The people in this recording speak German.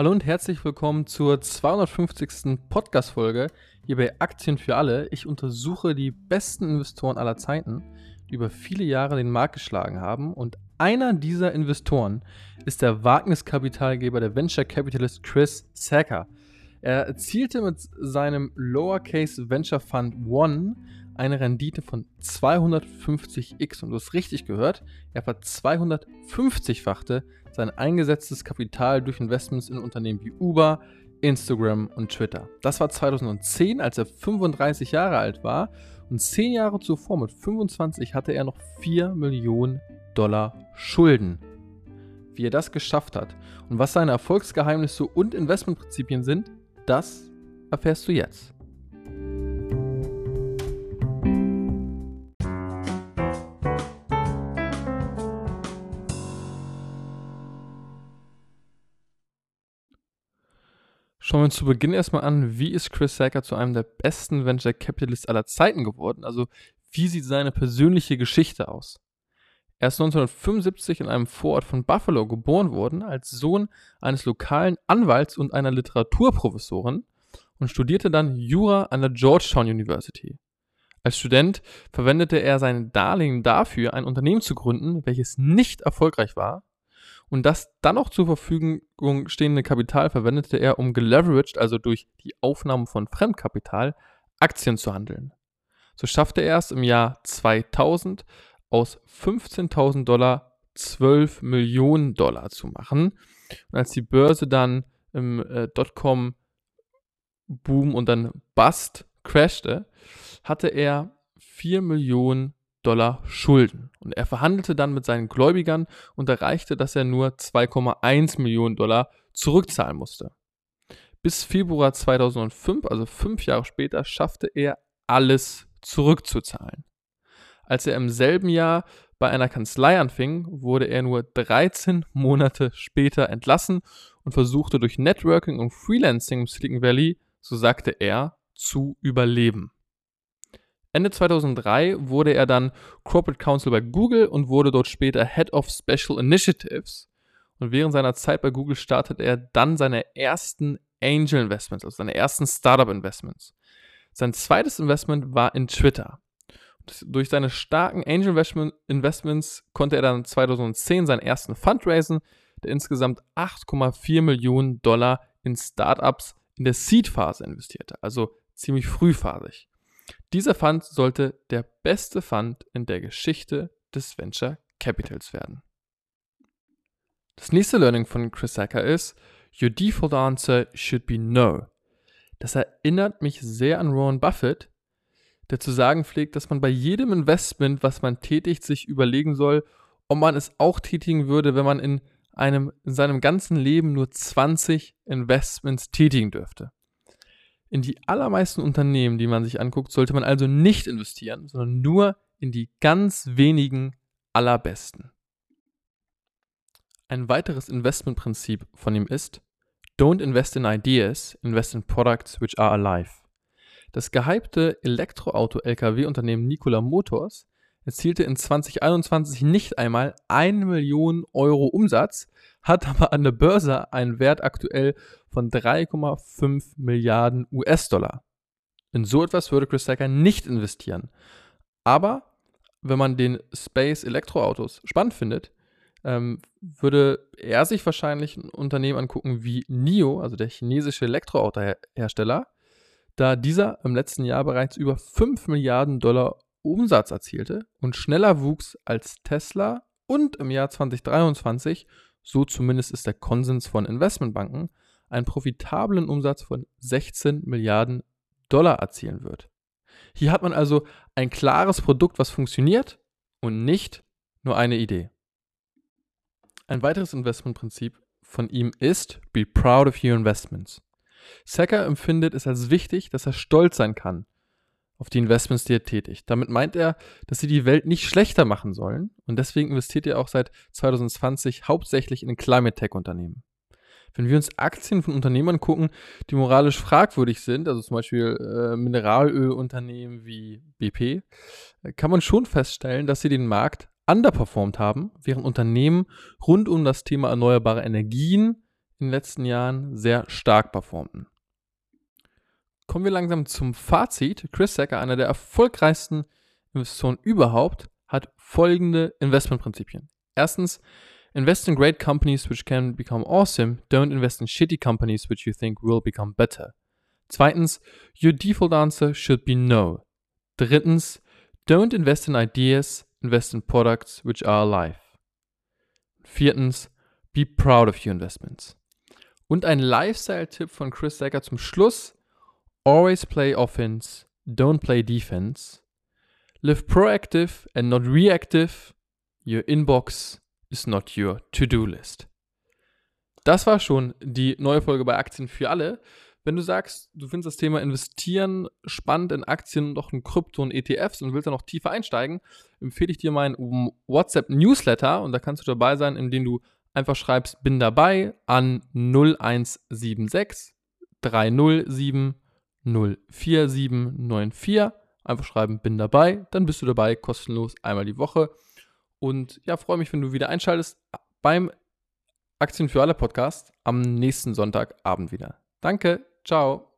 Hallo und herzlich willkommen zur 250. Podcast-Folge hier bei Aktien für alle. Ich untersuche die besten Investoren aller Zeiten, die über viele Jahre den Markt geschlagen haben. Und einer dieser Investoren ist der Wagniskapitalgeber der Venture Capitalist Chris Sacker. Er erzielte mit seinem Lowercase Venture Fund One eine Rendite von 250x. Und du hast richtig gehört, er ver 250-fachte sein eingesetztes Kapital durch Investments in Unternehmen wie Uber, Instagram und Twitter. Das war 2010, als er 35 Jahre alt war. Und 10 Jahre zuvor, mit 25, hatte er noch 4 Millionen Dollar Schulden. Wie er das geschafft hat und was seine Erfolgsgeheimnisse und Investmentprinzipien sind, das erfährst du jetzt. Schauen wir uns zu Beginn erstmal an, wie ist Chris Sacker zu einem der besten Venture Capitalists aller Zeiten geworden? Also, wie sieht seine persönliche Geschichte aus? Er ist 1975 in einem Vorort von Buffalo geboren worden, als Sohn eines lokalen Anwalts und einer Literaturprofessorin und studierte dann Jura an der Georgetown University. Als Student verwendete er sein Darlehen dafür, ein Unternehmen zu gründen, welches nicht erfolgreich war und das dann noch zur Verfügung stehende Kapital verwendete er, um geleveraged, also durch die Aufnahme von Fremdkapital, Aktien zu handeln. So schaffte er es im Jahr 2000 aus 15.000 Dollar 12 Millionen Dollar zu machen. Und als die Börse dann im äh, Dotcom-Boom und dann Bust crashte, hatte er 4 Millionen Dollar Schulden. Und er verhandelte dann mit seinen Gläubigern und erreichte, dass er nur 2,1 Millionen Dollar zurückzahlen musste. Bis Februar 2005, also fünf Jahre später, schaffte er alles zurückzuzahlen. Als er im selben Jahr bei einer Kanzlei anfing, wurde er nur 13 Monate später entlassen und versuchte durch Networking und Freelancing im Silicon Valley, so sagte er, zu überleben. Ende 2003 wurde er dann Corporate Counsel bei Google und wurde dort später Head of Special Initiatives. Und während seiner Zeit bei Google startete er dann seine ersten Angel Investments, also seine ersten Startup Investments. Sein zweites Investment war in Twitter. Und durch seine starken Angel Investments konnte er dann 2010 seinen ersten Fund raisen, der insgesamt 8,4 Millionen Dollar in Startups in der Seed-Phase investierte, also ziemlich frühphasig. Dieser Fund sollte der beste Fund in der Geschichte des Venture Capitals werden. Das nächste Learning von Chris Sacker ist, Your default answer should be no. Das erinnert mich sehr an Ron Buffett, der zu sagen pflegt, dass man bei jedem Investment, was man tätigt, sich überlegen soll, ob man es auch tätigen würde, wenn man in einem in seinem ganzen Leben nur 20 Investments tätigen dürfte. In die allermeisten Unternehmen, die man sich anguckt, sollte man also nicht investieren, sondern nur in die ganz wenigen allerbesten. Ein weiteres Investmentprinzip von ihm ist, Don't invest in ideas, invest in products which are alive. Das gehypte Elektroauto-LKW-Unternehmen Nikola Motors erzielte in 2021 nicht einmal 1 Million Euro Umsatz, hat aber an der Börse einen Wert aktuell von 3,5 Milliarden US-Dollar. In so etwas würde Chris Sacker nicht investieren. Aber wenn man den Space Elektroautos spannend findet, ähm, würde er sich wahrscheinlich ein Unternehmen angucken wie NIO, also der chinesische Elektroautohersteller, da dieser im letzten Jahr bereits über 5 Milliarden Dollar Umsatz erzielte und schneller wuchs als Tesla und im Jahr 2023, so zumindest ist der Konsens von Investmentbanken, einen profitablen Umsatz von 16 Milliarden Dollar erzielen wird. Hier hat man also ein klares Produkt, was funktioniert und nicht nur eine Idee. Ein weiteres Investmentprinzip von ihm ist Be proud of your investments. Sacker empfindet es als wichtig, dass er stolz sein kann auf die Investments, die er tätigt. Damit meint er, dass sie die Welt nicht schlechter machen sollen und deswegen investiert er auch seit 2020 hauptsächlich in Climate Tech Unternehmen. Wenn wir uns Aktien von Unternehmern gucken, die moralisch fragwürdig sind, also zum Beispiel äh, Mineralölunternehmen wie BP, äh, kann man schon feststellen, dass sie den Markt underperformed haben, während Unternehmen rund um das Thema erneuerbare Energien, in den letzten Jahren sehr stark performten. Kommen wir langsam zum Fazit. Chris Sacker, einer der erfolgreichsten Investoren überhaupt, hat folgende Investmentprinzipien. Erstens, invest in great companies which can become awesome. Don't invest in shitty companies which you think will become better. Zweitens, your default answer should be no. Drittens, don't invest in ideas, invest in products which are alive. Viertens, be proud of your investments. Und ein Lifestyle-Tipp von Chris Sacker zum Schluss. Always play offense, don't play defense. Live proactive and not reactive. Your inbox is not your to-do list. Das war schon die neue Folge bei Aktien für alle. Wenn du sagst, du findest das Thema Investieren spannend in Aktien und auch in Krypto und ETFs und willst da noch tiefer einsteigen, empfehle ich dir meinen WhatsApp-Newsletter und da kannst du dabei sein, indem du einfach schreibst, bin dabei an 0176 307 04794. Einfach schreiben, bin dabei, dann bist du dabei, kostenlos einmal die Woche. Und ja, freue mich, wenn du wieder einschaltest beim Aktien für alle Podcast am nächsten Sonntagabend wieder. Danke, ciao.